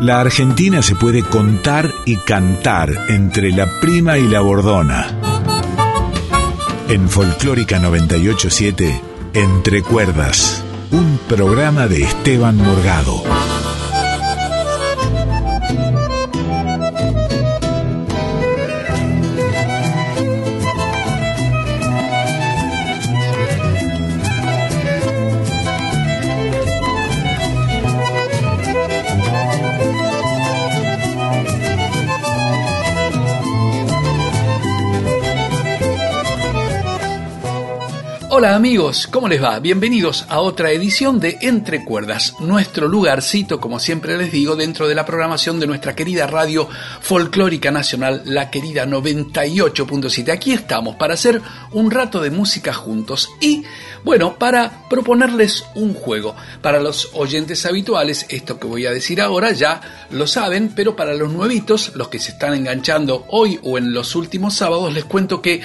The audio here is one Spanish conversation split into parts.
La Argentina se puede contar y cantar entre la prima y la bordona. En Folclórica 987, Entre Cuerdas, un programa de Esteban Morgado. Hola amigos, ¿cómo les va? Bienvenidos a otra edición de Entre Cuerdas, nuestro lugarcito, como siempre les digo, dentro de la programación de nuestra querida radio folclórica nacional, la querida 98.7. Aquí estamos para hacer un rato de música juntos y, bueno, para proponerles un juego. Para los oyentes habituales, esto que voy a decir ahora ya lo saben, pero para los nuevitos, los que se están enganchando hoy o en los últimos sábados, les cuento que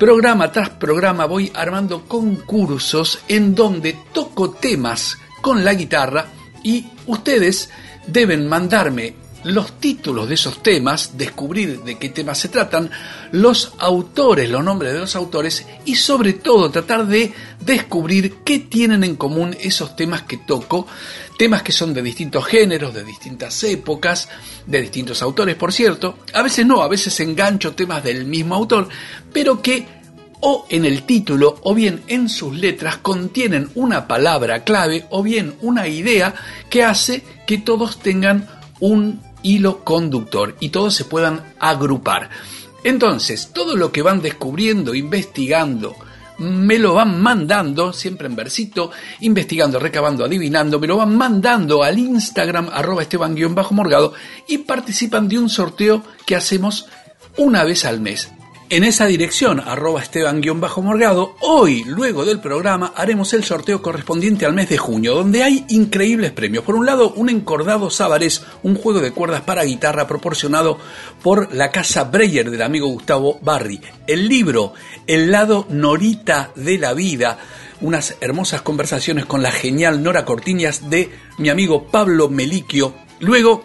Programa tras programa voy armando concursos en donde toco temas con la guitarra y ustedes deben mandarme los títulos de esos temas, descubrir de qué temas se tratan, los autores, los nombres de los autores y sobre todo tratar de descubrir qué tienen en común esos temas que toco, temas que son de distintos géneros, de distintas épocas, de distintos autores, por cierto. A veces no, a veces engancho temas del mismo autor, pero que o en el título o bien en sus letras contienen una palabra clave o bien una idea que hace que todos tengan un hilo conductor y todos se puedan agrupar. Entonces, todo lo que van descubriendo, investigando, me lo van mandando, siempre en versito, investigando, recabando, adivinando, me lo van mandando al Instagram arroba esteban-morgado y participan de un sorteo que hacemos una vez al mes en esa dirección, arroba esteban-morgado, hoy, luego del programa, haremos el sorteo correspondiente al mes de junio, donde hay increíbles premios. Por un lado, un encordado Sábares, un juego de cuerdas para guitarra proporcionado por la casa Breyer del amigo Gustavo Barry. El libro, El lado Norita de la vida, unas hermosas conversaciones con la genial Nora Cortiñas de mi amigo Pablo Meliquio. Luego,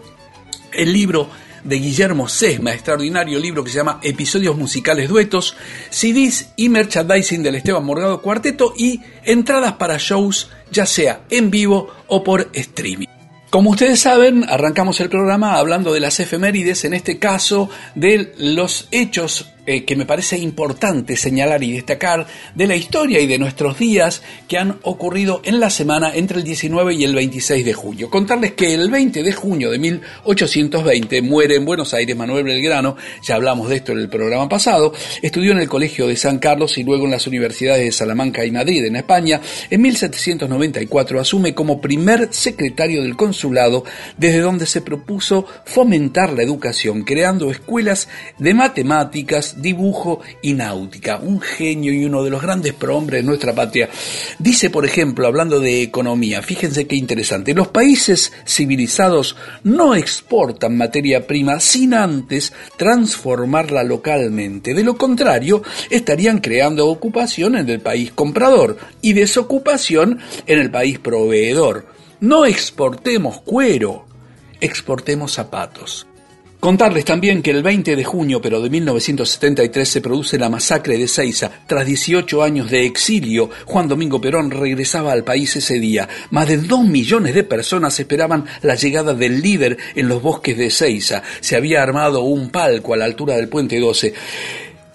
el libro de Guillermo Sesma, extraordinario libro que se llama Episodios Musicales Duetos, CDs y merchandising del Esteban Morgado Cuarteto y entradas para shows ya sea en vivo o por streaming. Como ustedes saben, arrancamos el programa hablando de las efemérides, en este caso de los hechos eh, que me parece importante señalar y destacar de la historia y de nuestros días que han ocurrido en la semana entre el 19 y el 26 de junio. Contarles que el 20 de junio de 1820 muere en Buenos Aires Manuel Belgrano, ya hablamos de esto en el programa pasado, estudió en el Colegio de San Carlos y luego en las universidades de Salamanca y Madrid en España. En 1794 asume como primer secretario del consulado desde donde se propuso fomentar la educación, creando escuelas de matemáticas, dibujo y náutica. Un genio y uno de los grandes prohombres de nuestra patria. Dice, por ejemplo, hablando de economía, fíjense qué interesante, los países civilizados no exportan materia prima sin antes transformarla localmente. De lo contrario, estarían creando ocupación en el país comprador y desocupación en el país proveedor. No exportemos cuero, exportemos zapatos. Contarles también que el 20 de junio, pero de 1973, se produce la masacre de Ceiza. Tras 18 años de exilio, Juan Domingo Perón regresaba al país ese día. Más de dos millones de personas esperaban la llegada del líder en los bosques de Ceiza. Se había armado un palco a la altura del puente 12.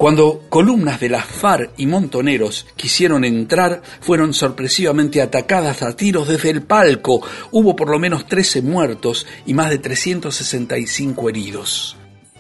Cuando columnas de las FARC y montoneros quisieron entrar, fueron sorpresivamente atacadas a tiros desde el palco. Hubo por lo menos 13 muertos y más de 365 heridos.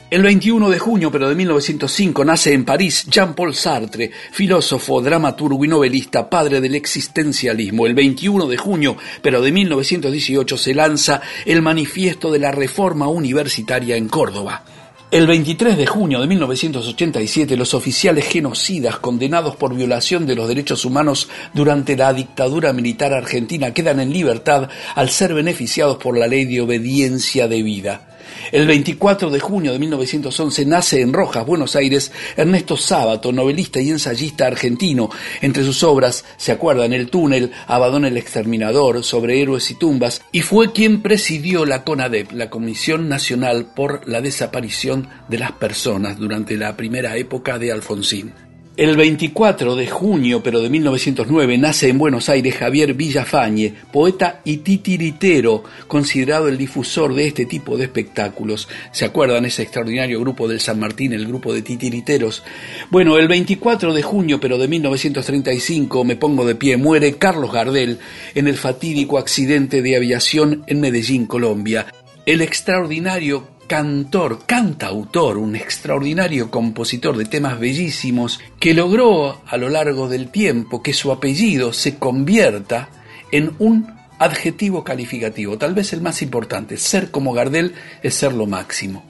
El 21 de junio, pero de 1905, nace en París Jean-Paul Sartre, filósofo, dramaturgo y novelista, padre del existencialismo. El 21 de junio, pero de 1918, se lanza el Manifiesto de la Reforma Universitaria en Córdoba. El 23 de junio de 1987, los oficiales genocidas condenados por violación de los derechos humanos durante la dictadura militar argentina quedan en libertad al ser beneficiados por la ley de obediencia debida. El 24 de junio de 1911 nace en Rojas, Buenos Aires, Ernesto Sábato, novelista y ensayista argentino. Entre sus obras se acuerdan El túnel, Abadón el exterminador, Sobre héroes y tumbas, y fue quien presidió la CONADEP, la Comisión Nacional por la Desaparición de las Personas, durante la primera época de Alfonsín. El 24 de junio, pero de 1909, nace en Buenos Aires Javier Villafañe, poeta y titiritero, considerado el difusor de este tipo de espectáculos. ¿Se acuerdan ese extraordinario grupo del San Martín, el grupo de titiriteros? Bueno, el 24 de junio, pero de 1935, me pongo de pie, muere Carlos Gardel en el fatídico accidente de aviación en Medellín, Colombia. El extraordinario cantor, cantautor, un extraordinario compositor de temas bellísimos que logró a lo largo del tiempo que su apellido se convierta en un adjetivo calificativo, tal vez el más importante. Ser como Gardel es ser lo máximo.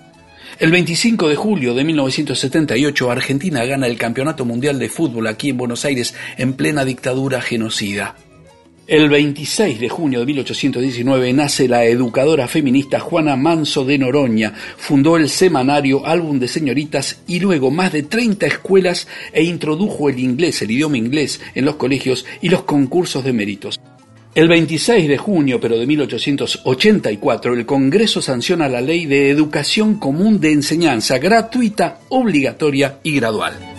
El 25 de julio de 1978 Argentina gana el Campeonato Mundial de Fútbol aquí en Buenos Aires en plena dictadura genocida. El 26 de junio de 1819 nace la educadora feminista Juana Manso de Noroña, fundó el semanario Álbum de Señoritas y luego más de 30 escuelas e introdujo el inglés, el idioma inglés, en los colegios y los concursos de méritos. El 26 de junio, pero de 1884, el Congreso sanciona la Ley de Educación Común de Enseñanza, gratuita, obligatoria y gradual.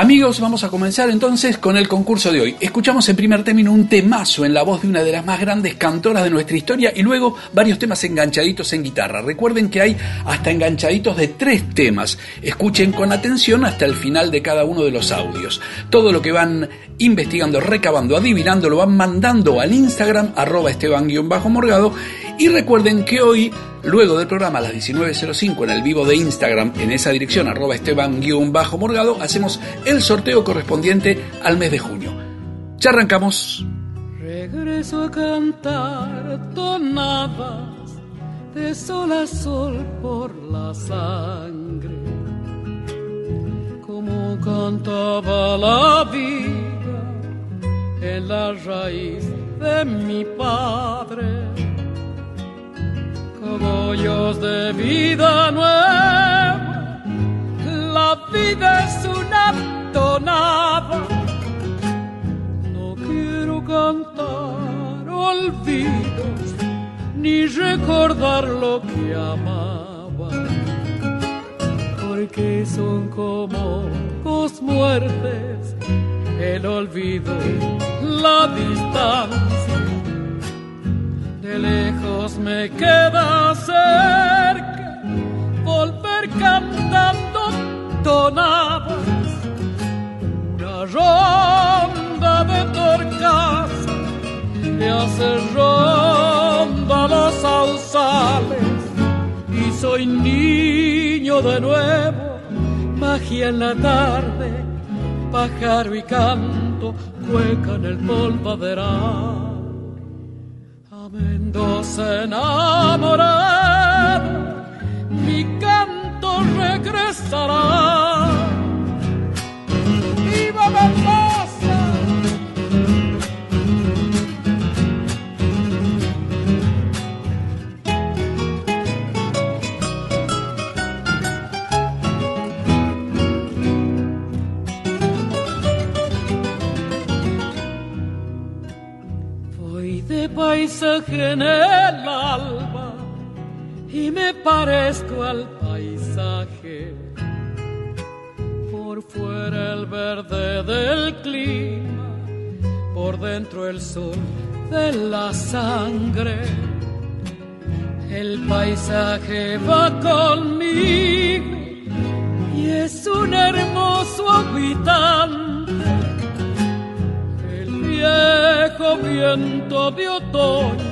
Amigos, vamos a comenzar entonces con el concurso de hoy. Escuchamos en primer término un temazo en la voz de una de las más grandes cantoras de nuestra historia y luego varios temas enganchaditos en guitarra. Recuerden que hay hasta enganchaditos de tres temas. Escuchen con atención hasta el final de cada uno de los audios. Todo lo que van investigando, recabando, adivinando, lo van mandando al Instagram arroba esteban-morgado y recuerden que hoy Luego del programa a las 19.05 en el vivo de Instagram, en esa dirección, arroba esteban-morgado, hacemos el sorteo correspondiente al mes de junio. Ya arrancamos. Regreso a cantar tonadas de sol a sol por la sangre, como cantaba la vida en la raíz de mi padre caballos de vida nueva. La vida es una tonada. No quiero cantar olvidos ni recordar lo que amaba, porque son como dos muertes, el olvido, la distancia. De lejos me queda cerca volver cantando tonadas una ronda de torcas me hace ronda los sausales. Y soy niño de nuevo magia en la tarde pájaro y canto cueca en el polvaderal Mendoza enamorado, mi canto regresará. ¡Viva Mendoza! Paisaje en el alba y me parezco al paisaje. Por fuera el verde del clima, por dentro el sol de la sangre. El paisaje va conmigo y es un hermoso habitante viejo viento de otoño,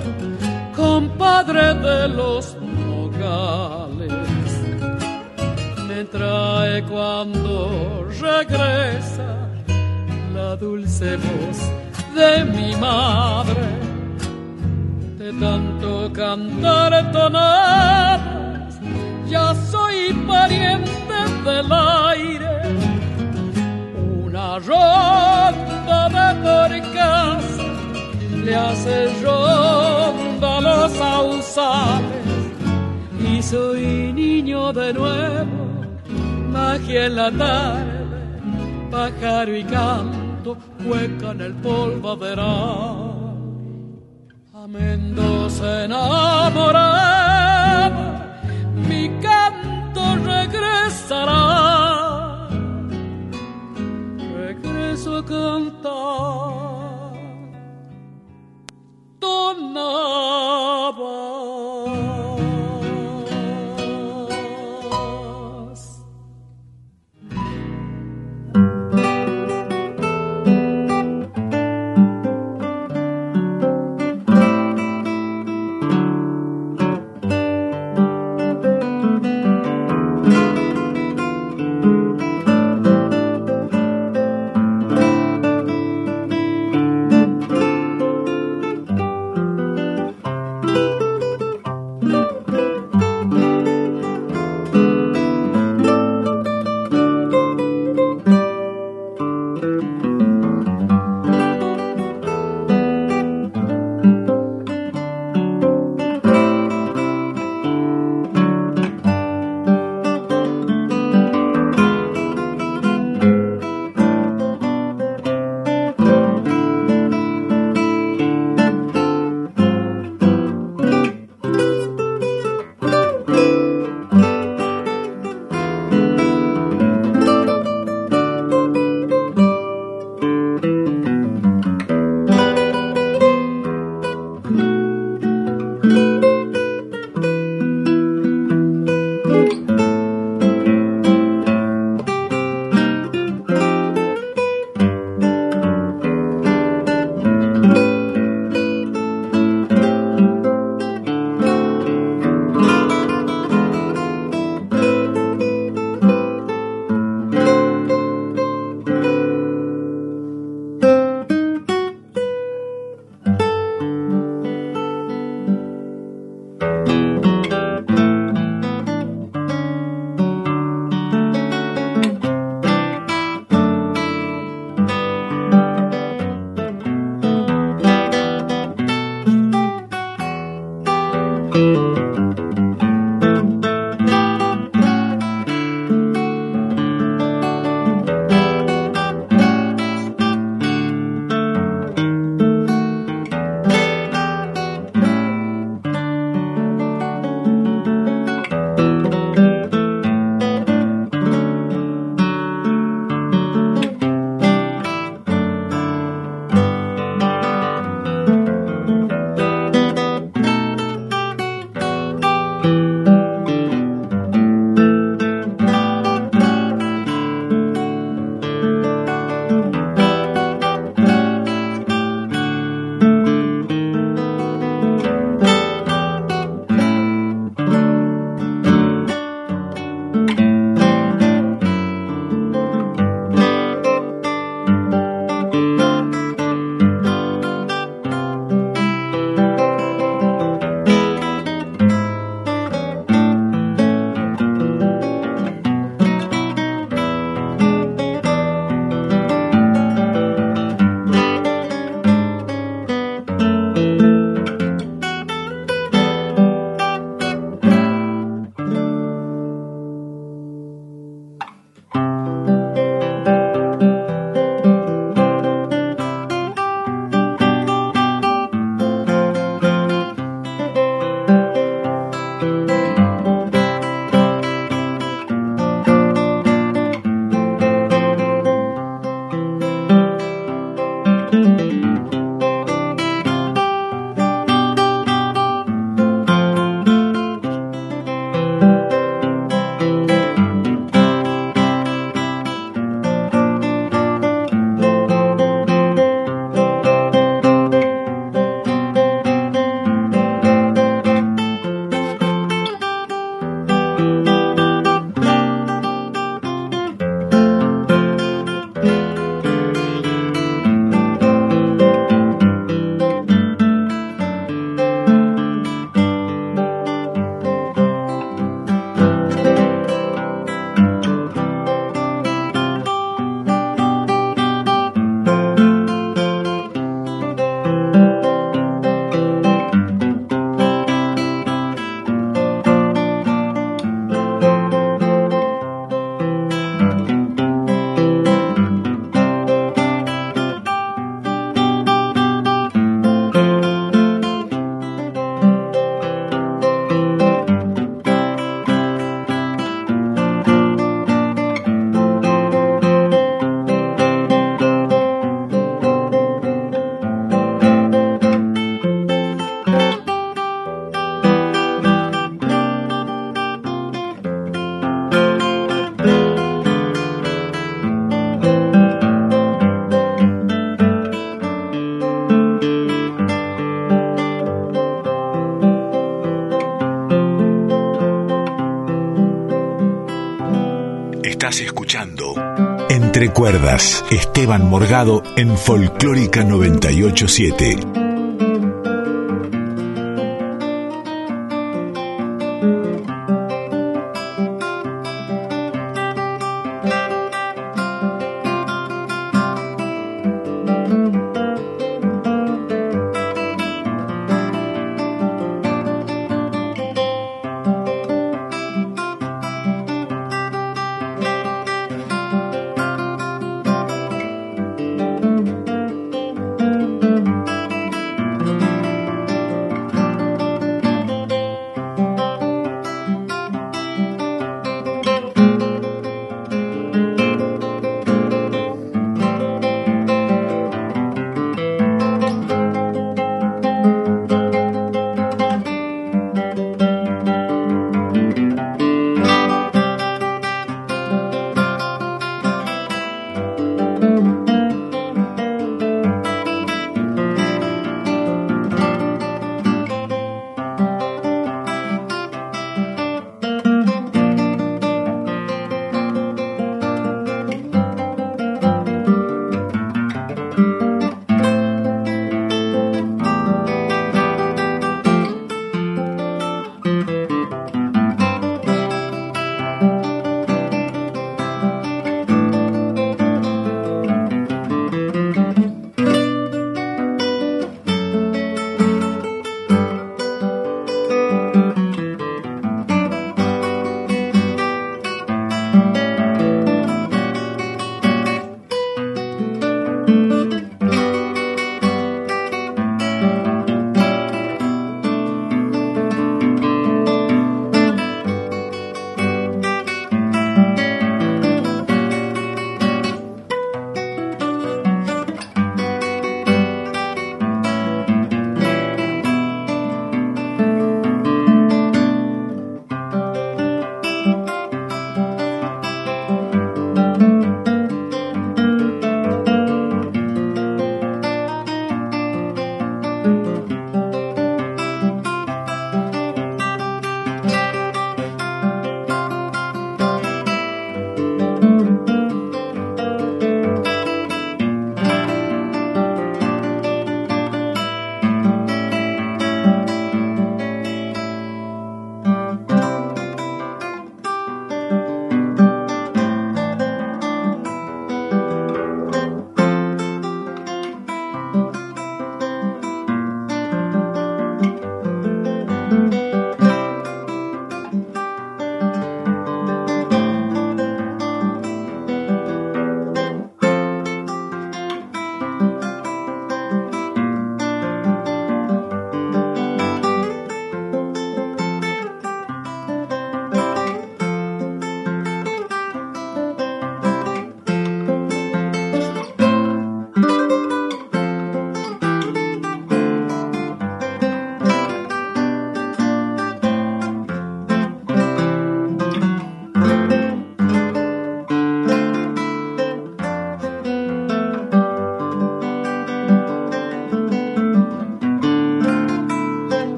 compadre de los nogales, me trae cuando regresa la dulce voz de mi madre, de tanto cantar tonadas, ya soy pariente del aire, una casa le hace ronda los sausales soy niño de nuevo, magia en la tarde, pájaro y canto, hueca en el polvo verá. A Mendoza enamorada, mi canto regresará. Regreso a cantar. Naba. Entre Cuerdas, Esteban Morgado en Folclórica 987.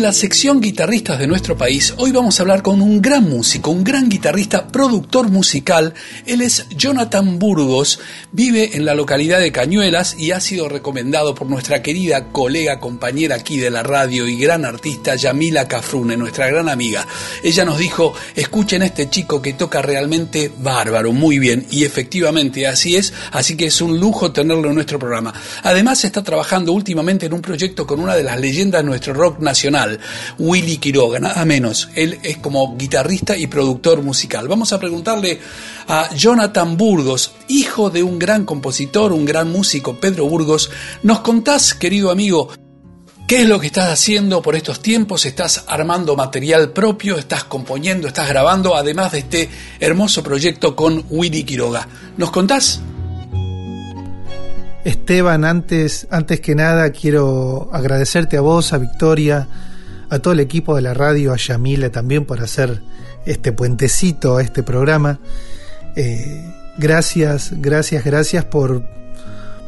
La sección guitarristas de nuestro país, hoy vamos a hablar con un gran músico, un gran guitarrista, productor musical. Él es Jonathan Burgos, vive en la localidad de Cañuelas y ha sido recomendado por nuestra querida colega, compañera aquí de la radio y gran artista Yamila Cafrune, nuestra gran amiga. Ella nos dijo, escuchen a este chico que toca realmente bárbaro, muy bien, y efectivamente así es, así que es un lujo tenerlo en nuestro programa. Además está trabajando últimamente en un proyecto con una de las leyendas de nuestro rock nacional, Willy Quiroga, nada menos. Él es como guitarrista y productor musical. Vamos a preguntarle a Jonathan Burgos, hijo de un gran compositor, un gran músico, Pedro Burgos. ¿Nos contás, querido amigo, ¿Qué es lo que estás haciendo por estos tiempos? ¿Estás armando material propio? ¿Estás componiendo? ¿Estás grabando? Además de este hermoso proyecto con Willy Quiroga. ¿Nos contás? Esteban, antes, antes que nada quiero agradecerte a vos, a Victoria, a todo el equipo de la radio, a Yamila también por hacer este puentecito a este programa. Eh, gracias, gracias, gracias por,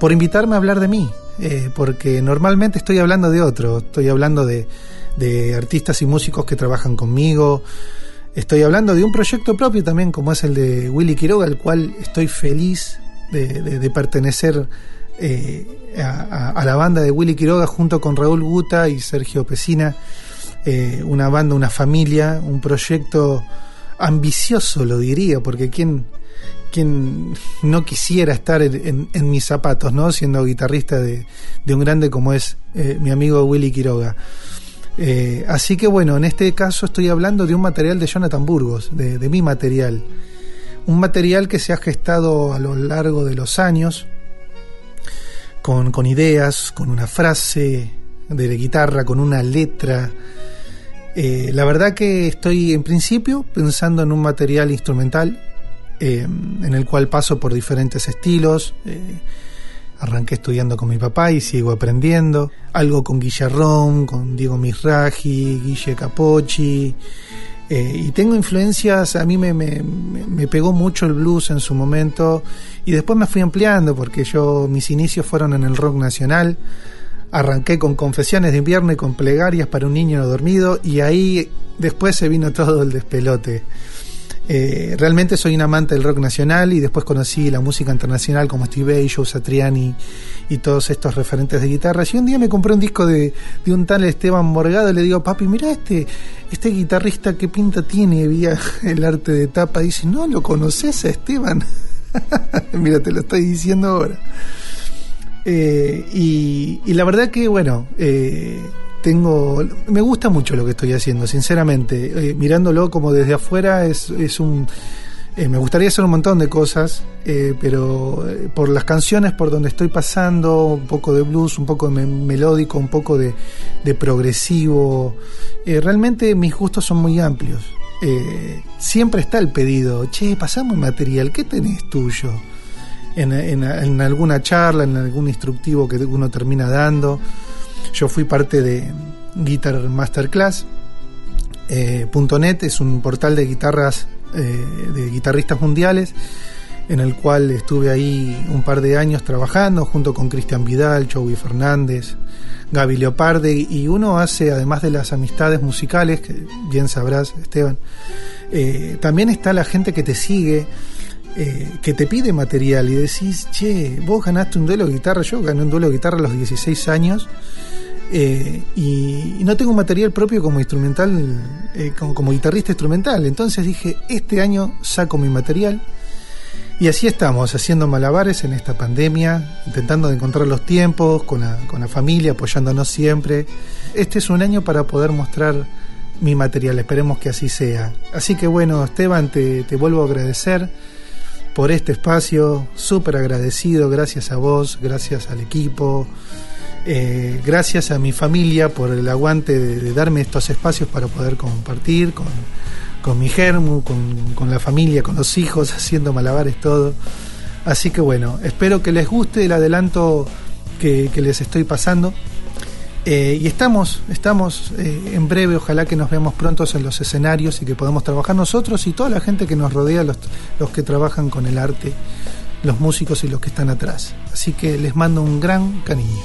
por invitarme a hablar de mí, eh, porque normalmente estoy hablando de otro, estoy hablando de, de artistas y músicos que trabajan conmigo, estoy hablando de un proyecto propio también como es el de Willy Quiroga, al cual estoy feliz de, de, pertenecer eh, a, a, la banda de Willy Quiroga junto con Raúl Guta y Sergio Pesina. Eh, una banda, una familia, un proyecto ambicioso, lo diría, porque quién, quién no quisiera estar en, mis zapatos, ¿no? Siendo guitarrista de, un grande como es eh, mi amigo Willy Quiroga. Eh, así que bueno, en este caso estoy hablando de un material de Jonathan Burgos, de, de mi material. Un material que se ha gestado a lo largo de los años, con, con ideas, con una frase de guitarra, con una letra, eh, la verdad que estoy en principio pensando en un material instrumental eh, en el cual paso por diferentes estilos. Eh, arranqué estudiando con mi papá y sigo aprendiendo. Algo con Guillerón, con Diego Misraji, Guille Capocci. y tengo influencias, a mí me, me, me, pegó mucho el blues en su momento y después me fui ampliando porque yo mis inicios fueron en el rock nacional Arranqué con Confesiones de invierno y con Plegarias para un niño dormido y ahí después se vino todo el despelote. Eh, realmente soy un amante del rock nacional y después conocí la música internacional como Steve Vai, Joe Satriani y todos estos referentes de guitarras. Y un día me compré un disco de, un tal Esteban Morgado y le digo, papi, mira este, este guitarrista qué pinta tiene, vía el arte de tapa. dice, no, ¿lo conoces a Esteban? mira, te lo estoy diciendo ahora. Eh, y, y, la verdad que, bueno, eh, tengo me gusta mucho lo que estoy haciendo sinceramente. Eh, mirándolo como desde afuera es, es un eh, me gustaría hacer un montón de cosas eh, pero por las canciones por donde estoy pasando un poco de blues un poco de melódico un poco de, progresivo realmente mis gustos son muy amplios. Siempre está el pedido che pasamos material qué tenés tuyo en, en alguna charla en algún instructivo que uno termina dando yo fui parte de Guitar Masterclass. Eh, .net es un portal de guitarras eh, de guitarristas mundiales en el cual estuve ahí un par de años trabajando junto con Cristian Vidal, Joey Fernández, Gaby Leoparde y uno hace, además de las amistades musicales, que bien sabrás Esteban, eh, también está la gente que te sigue, que te pide material y decís, che, vos ganaste un duelo de guitarra, yo gané un duelo de guitarra a los 16 años eh, y, no tengo material propio como instrumental, eh, como, guitarrista instrumental. Entonces dije, este año saco mi material. Y así estamos, haciendo malabares en esta pandemia, intentando encontrar los tiempos con la, con la familia, apoyándonos siempre. Este es un año para poder mostrar mi material, esperemos que así sea. Así que bueno, Esteban, te, te vuelvo a agradecer por este espacio, súper agradecido, gracias a vos, gracias al equipo, eh, gracias a mi familia por el aguante de, darme estos espacios para poder compartir con, mi germu, con, la familia, con los hijos, haciendo malabares, todo. Así que bueno, espero que les guste el adelanto que, les estoy pasando. Eh, y estamos, estamos eh, en breve, ojalá que nos veamos prontos en los escenarios y que podamos trabajar nosotros y toda la gente que nos rodea, los, los que trabajan con el arte, los músicos y los que están atrás. Así que les mando un gran cariño.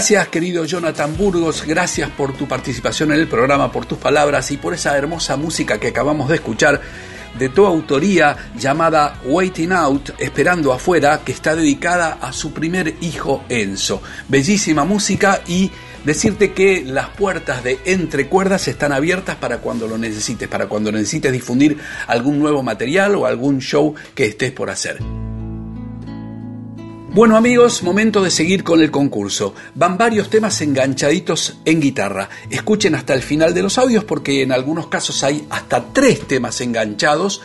Gracias querido Jonathan Burgos, gracias por tu participación en el programa, por tus palabras y por esa hermosa música que acabamos de escuchar de tu autoría llamada Waiting Out, Esperando afuera, que está dedicada a su primer hijo Enzo. Bellísima música y decirte que las puertas de Entre Cuerdas están abiertas para cuando lo necesites, para cuando necesites difundir algún nuevo material o algún show que estés por hacer. Bueno amigos, momento de seguir con el concurso. Van varios temas enganchaditos en guitarra. Escuchen hasta el final de los audios porque en algunos casos hay hasta tres temas enganchados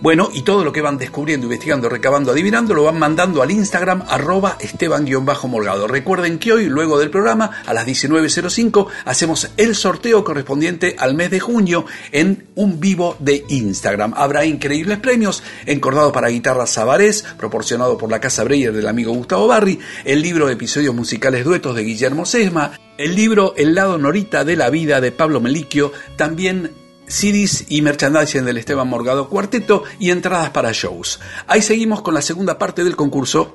bueno, y todo lo que van descubriendo, investigando, recabando, adivinando, lo van mandando al Instagram arroba esteban-morgado. Recuerden que hoy, luego del programa, a las 19.05, hacemos el sorteo correspondiente al mes de junio en un vivo de Instagram. Habrá increíbles premios, encordado para guitarra Sabarés, proporcionado por la Casa Breyer del amigo Gustavo Barri, el libro de episodios musicales duetos de Guillermo Sesma, el libro El lado norita de la vida de Pablo Meliquio, también CDs y merchandising del Esteban Morgado Cuarteto y entradas para shows. Ahí seguimos con la segunda parte del concurso.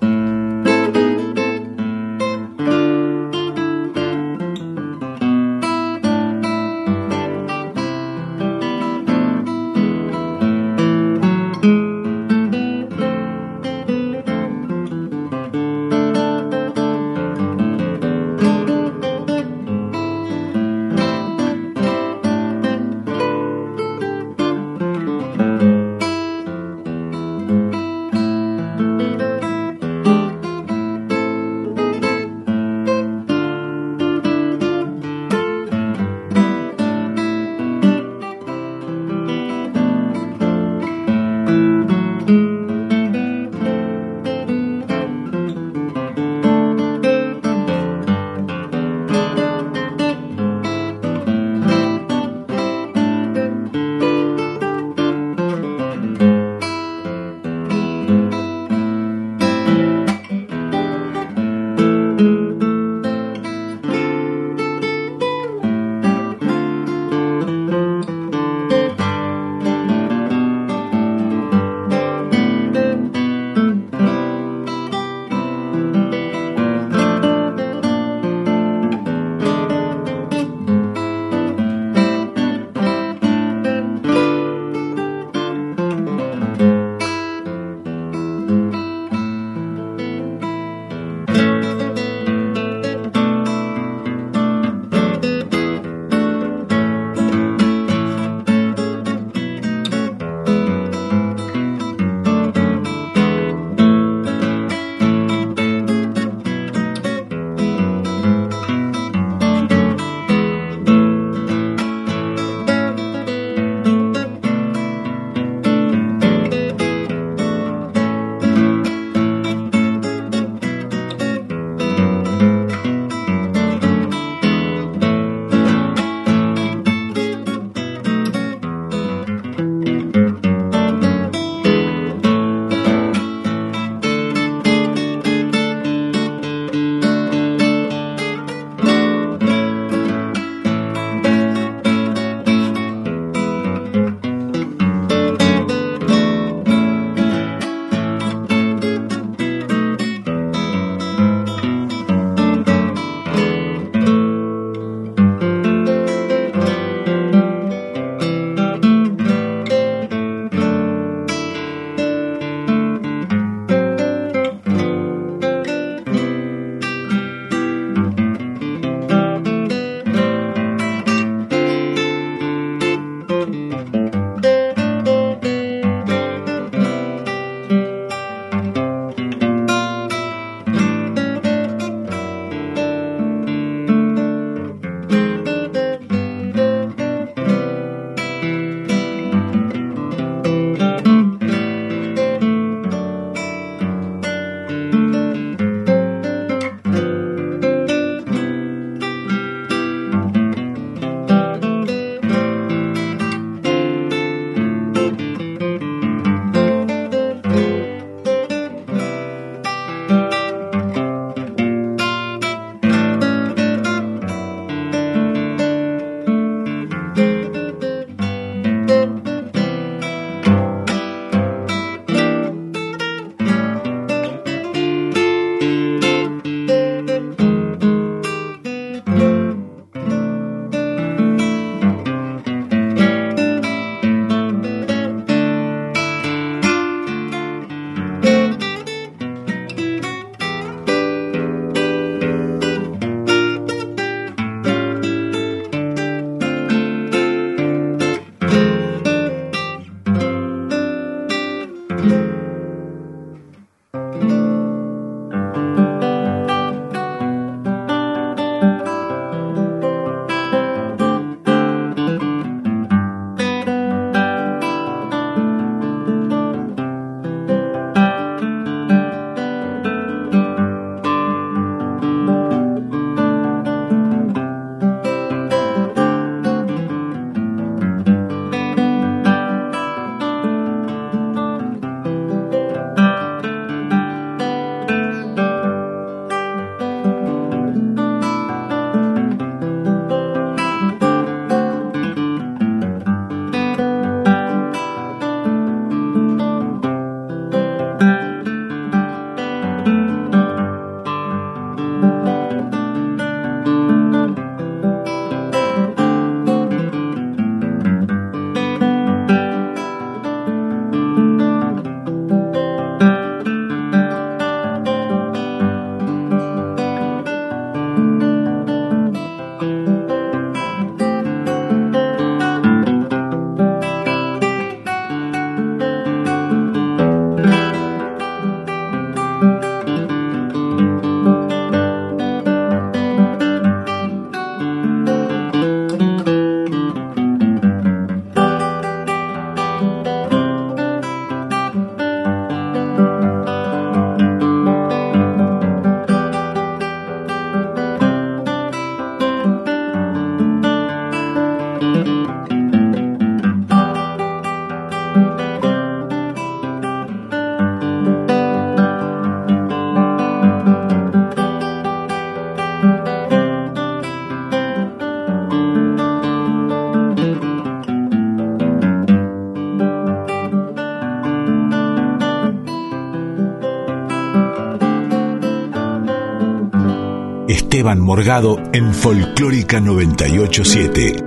Esteban Morgado en Folclórica 987.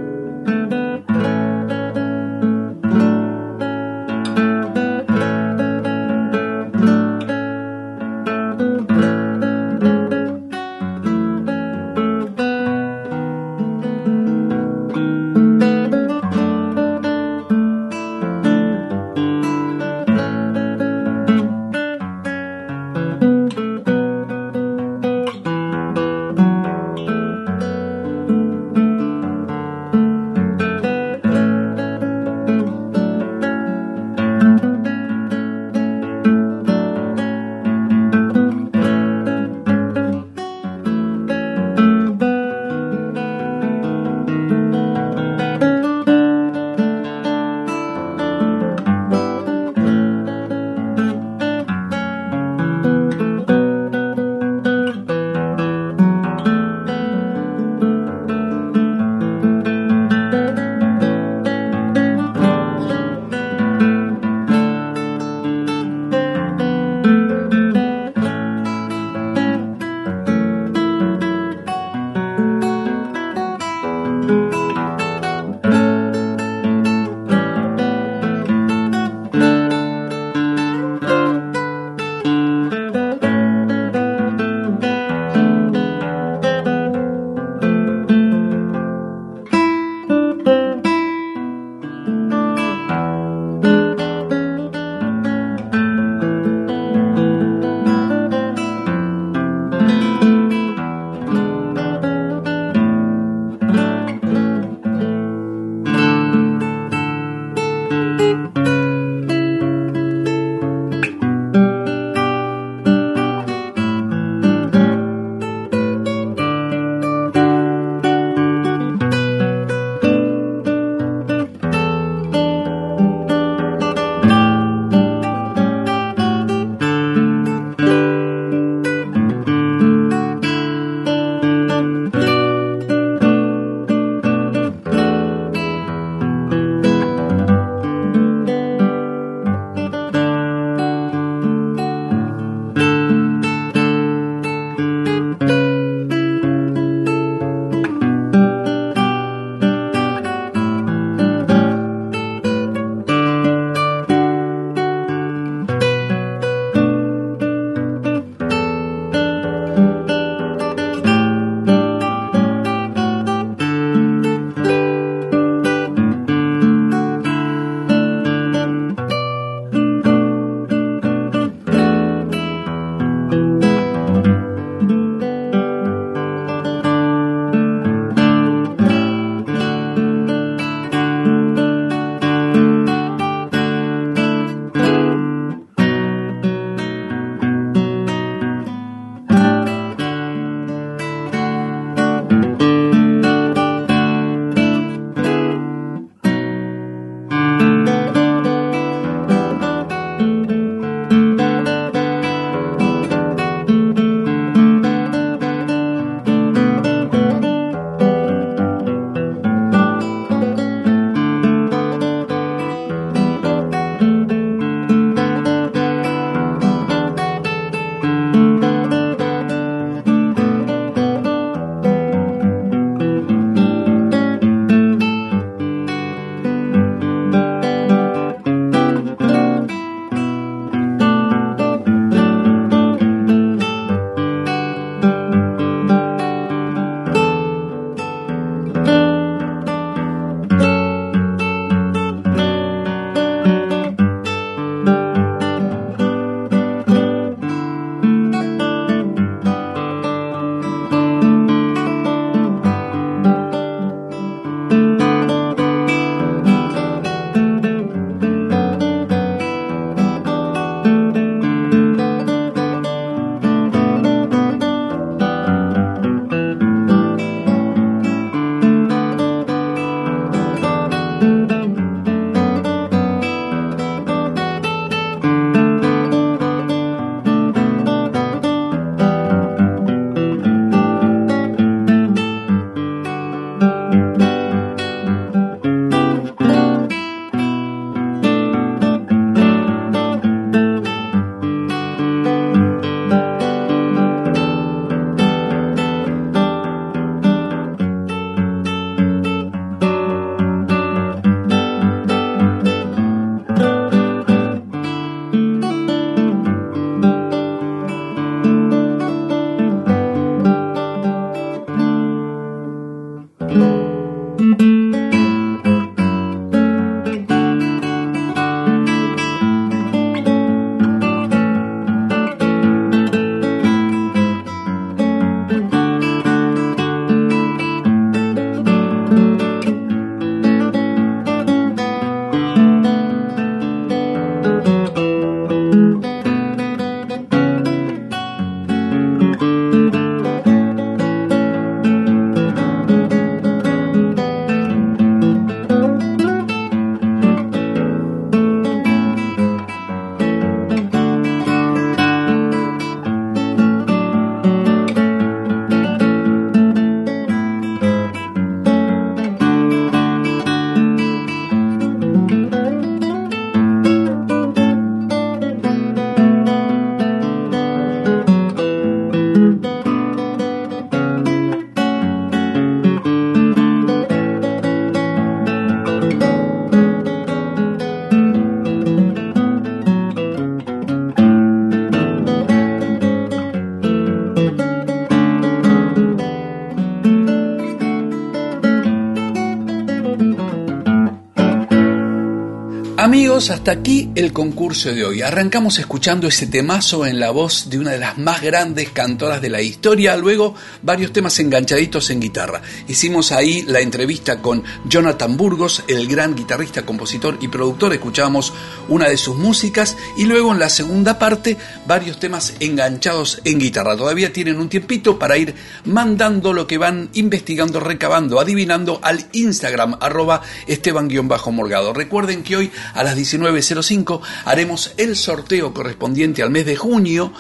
Hasta aquí el concurso de hoy. Arrancamos escuchando ese temazo en la voz de una de las más grandes cantoras de la historia, luego varios temas enganchaditos en guitarra. Hicimos ahí la entrevista con Jonathan Burgos, el gran guitarrista, compositor y productor, escuchamos una de sus músicas y luego en la segunda parte varios temas enganchados en guitarra. Todavía tienen un tiempito para ir mandando lo que van investigando, recabando, adivinando al Instagram arroba esteban-morgado. Recuerden que hoy a las 19.05 haremos el sorteo correspondiente al mes de junio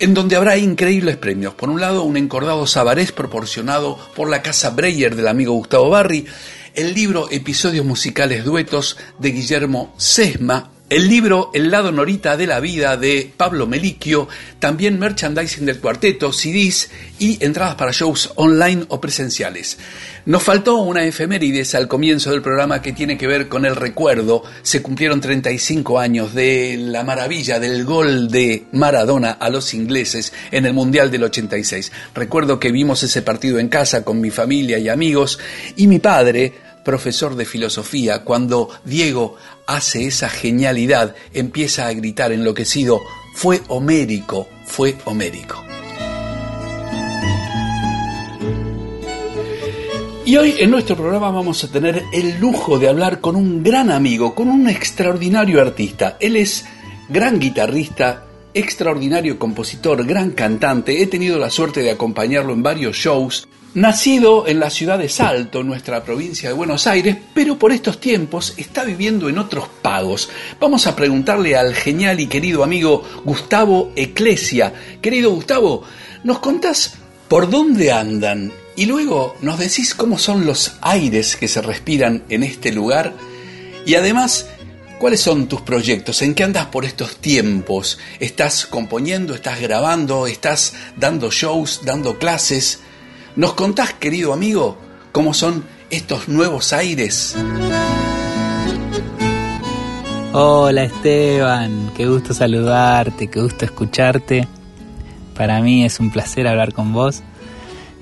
en donde habrá increíbles premios. Por un lado, un encordado sabarés proporcionado por la Casa Breyer del amigo Gustavo Barri, el libro Episodios Musicales Duetos de Guillermo Sesma, el libro El lado norita de la vida de Pablo Meliquio, también merchandising del cuarteto, CDs y entradas para shows online o presenciales. Nos faltó una efemérides al comienzo del programa que tiene que ver con el recuerdo. Se cumplieron 35 años de la maravilla del gol de Maradona a los ingleses en el Mundial del 86. Recuerdo que vimos ese partido en casa con mi familia y amigos y mi padre profesor de filosofía, cuando Diego hace esa genialidad, empieza a gritar enloquecido, fue homérico, fue homérico. Y hoy en nuestro programa vamos a tener el lujo de hablar con un gran amigo, con un extraordinario artista. Él es gran guitarrista, extraordinario compositor, gran cantante. He tenido la suerte de acompañarlo en varios shows Nacido en la ciudad de Salto, nuestra provincia de Buenos Aires, pero por estos tiempos está viviendo en otros pagos. Vamos a preguntarle al genial y querido amigo Gustavo Eclesia. Querido Gustavo, ¿nos contás por dónde andan? Y luego nos decís cómo son los aires que se respiran en este lugar. Y además, ¿Cuáles son tus proyectos? ¿En qué andas por estos tiempos? ¿Estás componiendo? ¿Estás grabando? ¿Estás dando shows? ¿Dando clases? ¿Nos contás, querido amigo, cómo son estos nuevos aires? Hola Esteban, qué gusto saludarte, qué gusto escucharte. Para mí es un placer hablar con vos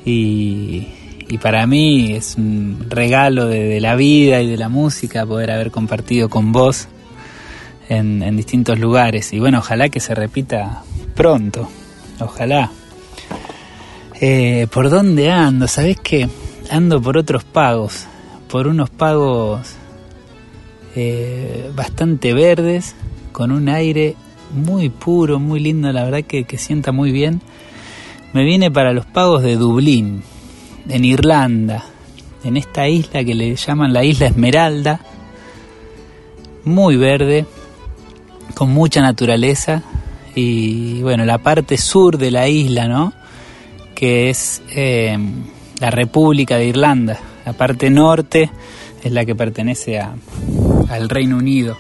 y, para mí es un regalo de, la vida y de la música poder haber compartido con vos en, en distintos lugares. Y bueno, ojalá que se repita pronto, ojalá. Eh, ¿Por dónde ando? ¿Sabés que ando por otros pagos? Por unos pagos eh, bastante verdes, con un aire muy puro, muy lindo, la verdad que, que sienta muy bien. Me viene para los pagos de Dublín, en Irlanda, en esta isla que le llaman la isla Esmeralda, muy verde, con mucha naturaleza y bueno, la parte sur de la isla, ¿no? Que es eh, la República de Irlanda. La parte norte es la que pertenece a, al Reino Unido.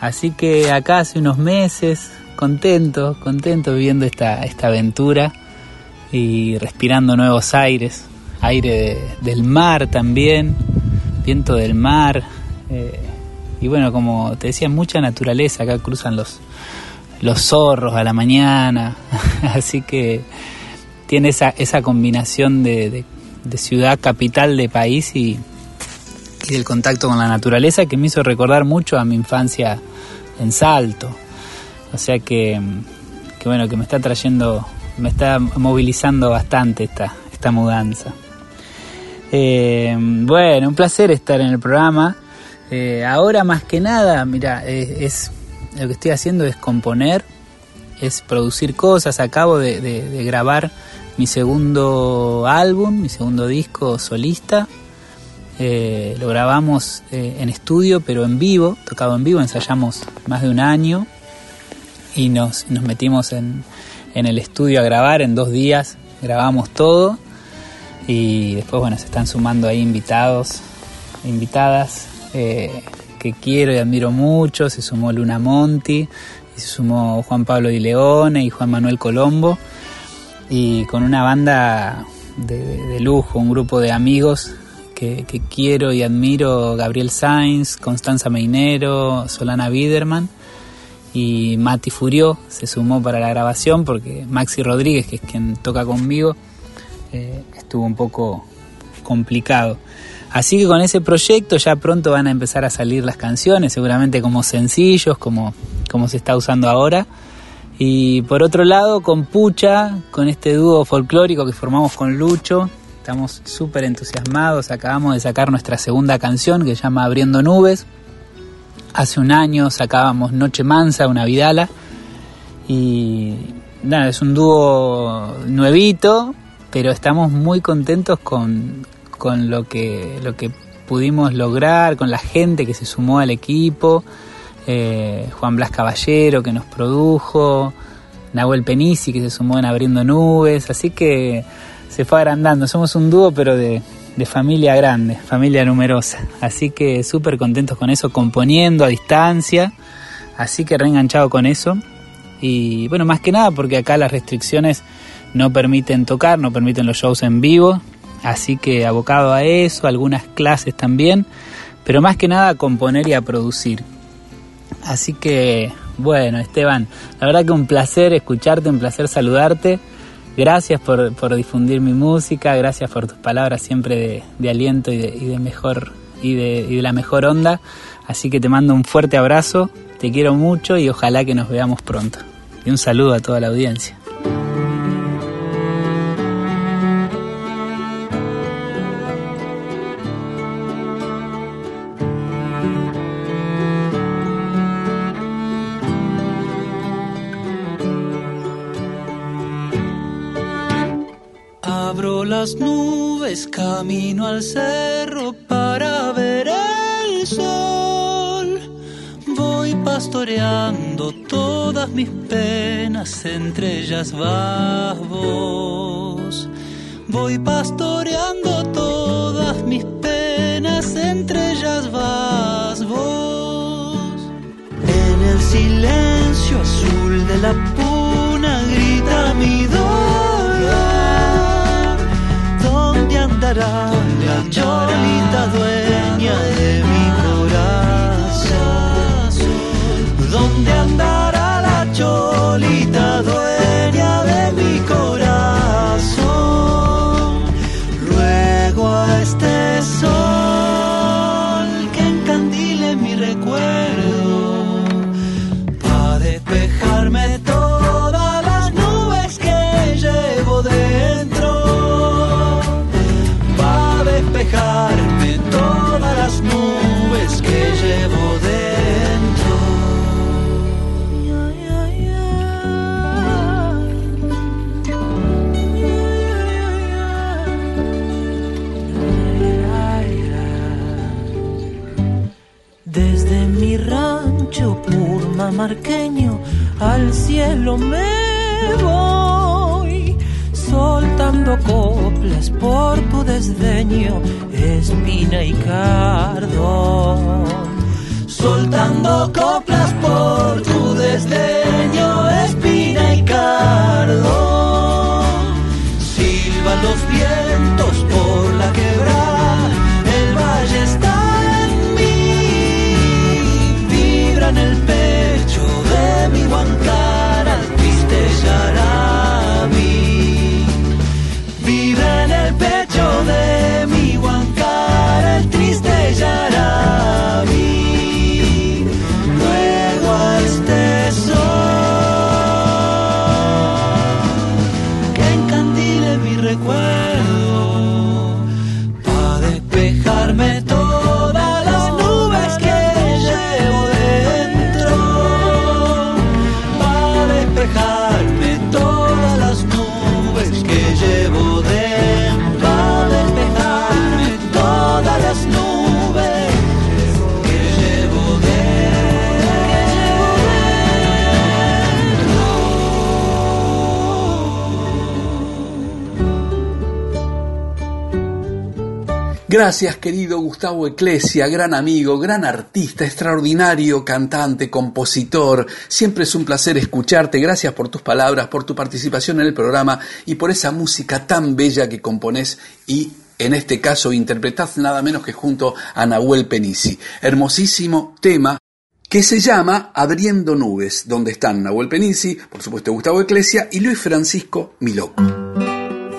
Así que acá hace unos meses, contento, contento viviendo esta, esta aventura y respirando nuevos aires, aire del mar también, viento del mar. Eh, y bueno, como te decía, mucha naturaleza, acá cruzan los, los zorros a la mañana, así que tiene esa, esa combinación de, ciudad, capital de país y, y, del contacto con la naturaleza que me hizo recordar mucho a mi infancia en Salto. O sea que, que bueno, que me está trayendo, me está movilizando bastante esta, esta mudanza. Eh, bueno, un placer estar en el programa. Eh, ahora más que nada, mira, eh, es, lo que estoy haciendo es componer, es producir cosas. Acabo de, de grabar mi segundo álbum, mi segundo disco solista. Eh, lo grabamos eh, en estudio, pero en vivo, tocado en vivo, ensayamos más de un año y nos, nos metimos en, en, el estudio a grabar en dos días, grabamos todo y después, bueno, se están sumando ahí invitados, invitadas eh, que quiero y admiro mucho, se sumó Luna Monti, se sumó Juan Pablo Di Leone y Juan Manuel Colombo y con una banda de, lujo, un grupo de amigos que, quiero y admiro, Gabriel Sainz, Constanza Meinero, Solana Biderman y Mati Furió se sumó para la grabación porque Maxi Rodríguez, que es quien toca conmigo, eh, estuvo un poco complicado. Así que con ese proyecto ya pronto van a empezar a salir las canciones, seguramente como sencillos, como, como se está usando ahora. Y por otro lado, con Pucha, con este dúo folclórico que formamos con Lucho, estamos súper entusiasmados. Acabamos de sacar nuestra segunda canción que se llama Abriendo Nubes. Hace un año sacábamos Noche Mansa, una Vidala. Y nada, es un dúo nuevito, pero estamos muy contentos con, con lo, que, lo que pudimos lograr, con la gente que se sumó al equipo. Eh, Juan Blas Caballero que nos produjo, Nahuel Penisi que se sumó en Abriendo Nubes, así que se fue agrandando, somos un dúo pero de, familia grande, familia numerosa, así que súper contentos con eso, componiendo a distancia, así que reenganchado con eso. Y bueno, más que nada porque acá las restricciones no permiten tocar, no permiten los shows en vivo, así que abocado a eso, algunas clases también, pero más que nada a componer y a producir. Así que, bueno, Esteban, la verdad que un placer escucharte, un placer saludarte. Gracias por, difundir mi música, gracias por tus palabras siempre de, aliento y de, mejor y de, y de la mejor onda. Así que te mando un fuerte abrazo, te quiero mucho y ojalá que nos veamos pronto. Y un saludo a toda la audiencia. Nubes camino al cerro para ver el sol. Voy pastoreando todas mis penas, entre ellas vas vos. Voy pastoreando todas mis penas, entre ellas vas vos. En el silencio cielo me voy, soltando coplas por tu desdeño, espina y cardón. Soltando coplas por tu desdeño, Gracias querido Gustavo Eclesia, gran amigo, gran artista, extraordinario cantante, compositor. Siempre es un placer escucharte. Gracias por tus palabras, por tu participación en el programa y por esa música tan bella que compones y en este caso interpretás nada menos que junto a Nahuel Penisi. Hermosísimo tema que se llama Abriendo Nubes, donde están Nahuel Penisi, por supuesto Gustavo Eclesia y Luis Francisco Miloco.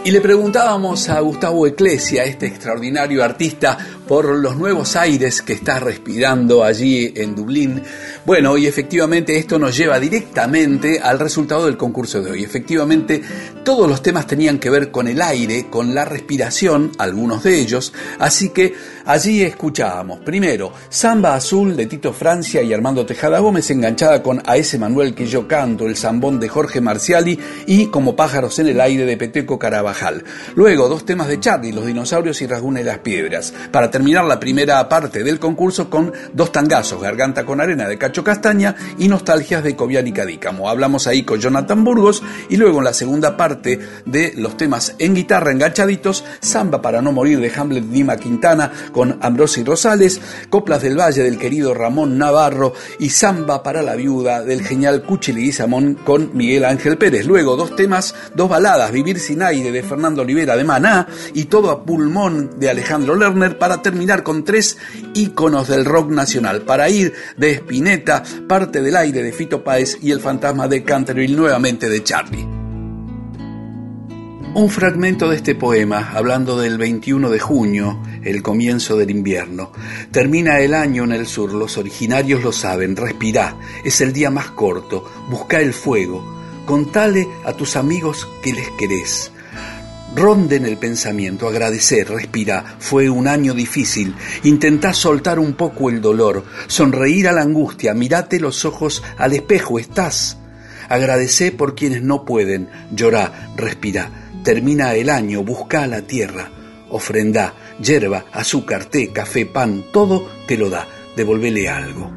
Y le preguntábamos a Gustavo Eclesia, este extraordinario artista, por los nuevos aires que está respirando allí en Dublín. Bueno, y efectivamente esto nos lleva directamente al resultado del concurso de hoy. Efectivamente, todos los temas tenían que ver con el aire, con la respiración, algunos de ellos, así que allí escuchábamos primero Samba Azul de Tito Francia y Armando Tejada Gómez, enganchada con A ese Manuel que yo canto, el zambón de Jorge Marciali y Como pájaros en el aire de Peteco Carabajal. Luego, dos temas de Charlie, Los dinosaurios y Rasguna y las piedras. Para terminar la primera parte del concurso con dos tangazos, Garganta con arena de Cacho Castaña y Nostalgias de Cobian y Cadícamo. Hablamos ahí con Jonathan Burgos y luego en la segunda parte de los temas en guitarra enganchaditos, Samba para no morir de Hamlet Dima Quintana con Ambrosi Rosales, Coplas del Valle del querido Ramón Navarro y Samba para la viuda del genial Cuchi Samón con Miguel Ángel Pérez. Luego dos temas, dos baladas, Vivir sin aire de Fernando Olivera de Maná y Todo a pulmón de Alejandro Lerner para terminar con tres íconos del rock nacional. Para ir de Spinetta, Parte del aire de Fito Páez y El fantasma de Canterville nuevamente de Charlie. Un fragmento de este poema, hablando del 21 de junio, el comienzo del invierno. Termina el año en el sur, los originarios lo saben, respirá, es el día más corto, busca el fuego, contale a tus amigos que les querés. Ronden el pensamiento, agradecer, respira. Fue un año difícil. Intentá soltar un poco el dolor, sonreír a la angustia, mirate los ojos al espejo, estás. Agradecé por quienes no pueden, llorá, respira. Termina el año, busca la tierra, ofrenda, yerba, azúcar, té, café, pan, todo te lo da, devolvele algo.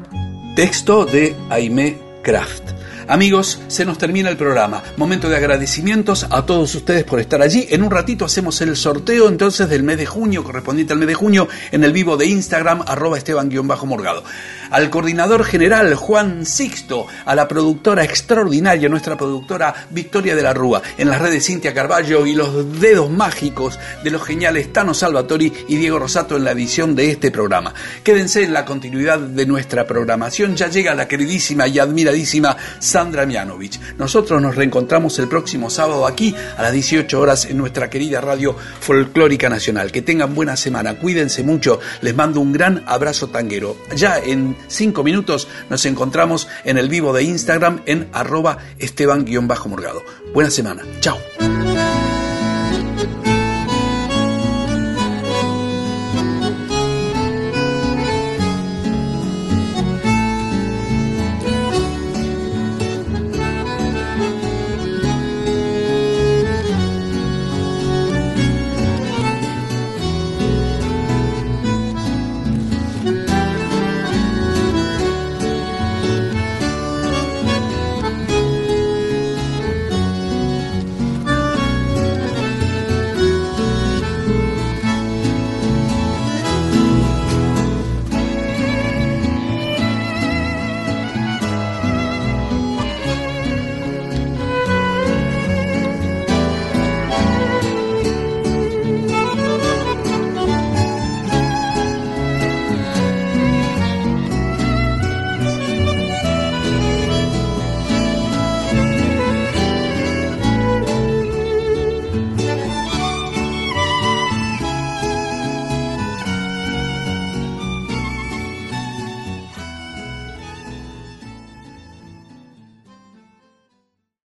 Texto de Aimé Kraft. Amigos, se nos termina el programa. Momento de agradecimientos a todos ustedes por estar allí. En un ratito hacemos el sorteo entonces del mes de junio, correspondiente al mes de junio, en el vivo de Instagram, arroba esteban-morgado. Al coordinador general Juan Sixto, a la productora extraordinaria, nuestra productora Victoria de la Rúa, en las redes Cintia Carballo y los dedos mágicos de los geniales Tano Salvatori y Diego Rosato en la edición de este programa. Quédense en la continuidad de nuestra programación. Ya llega la queridísima y admiradísima Mianovich. Nosotros nos reencontramos el próximo sábado aquí a las 18 horas en nuestra querida radio folclórica nacional. Que tengan buena semana, cuídense mucho, les mando un gran abrazo tanguero. Ya en cinco minutos nos encontramos en el vivo de Instagram en arroba esteban-morgado. Buena semana, chao.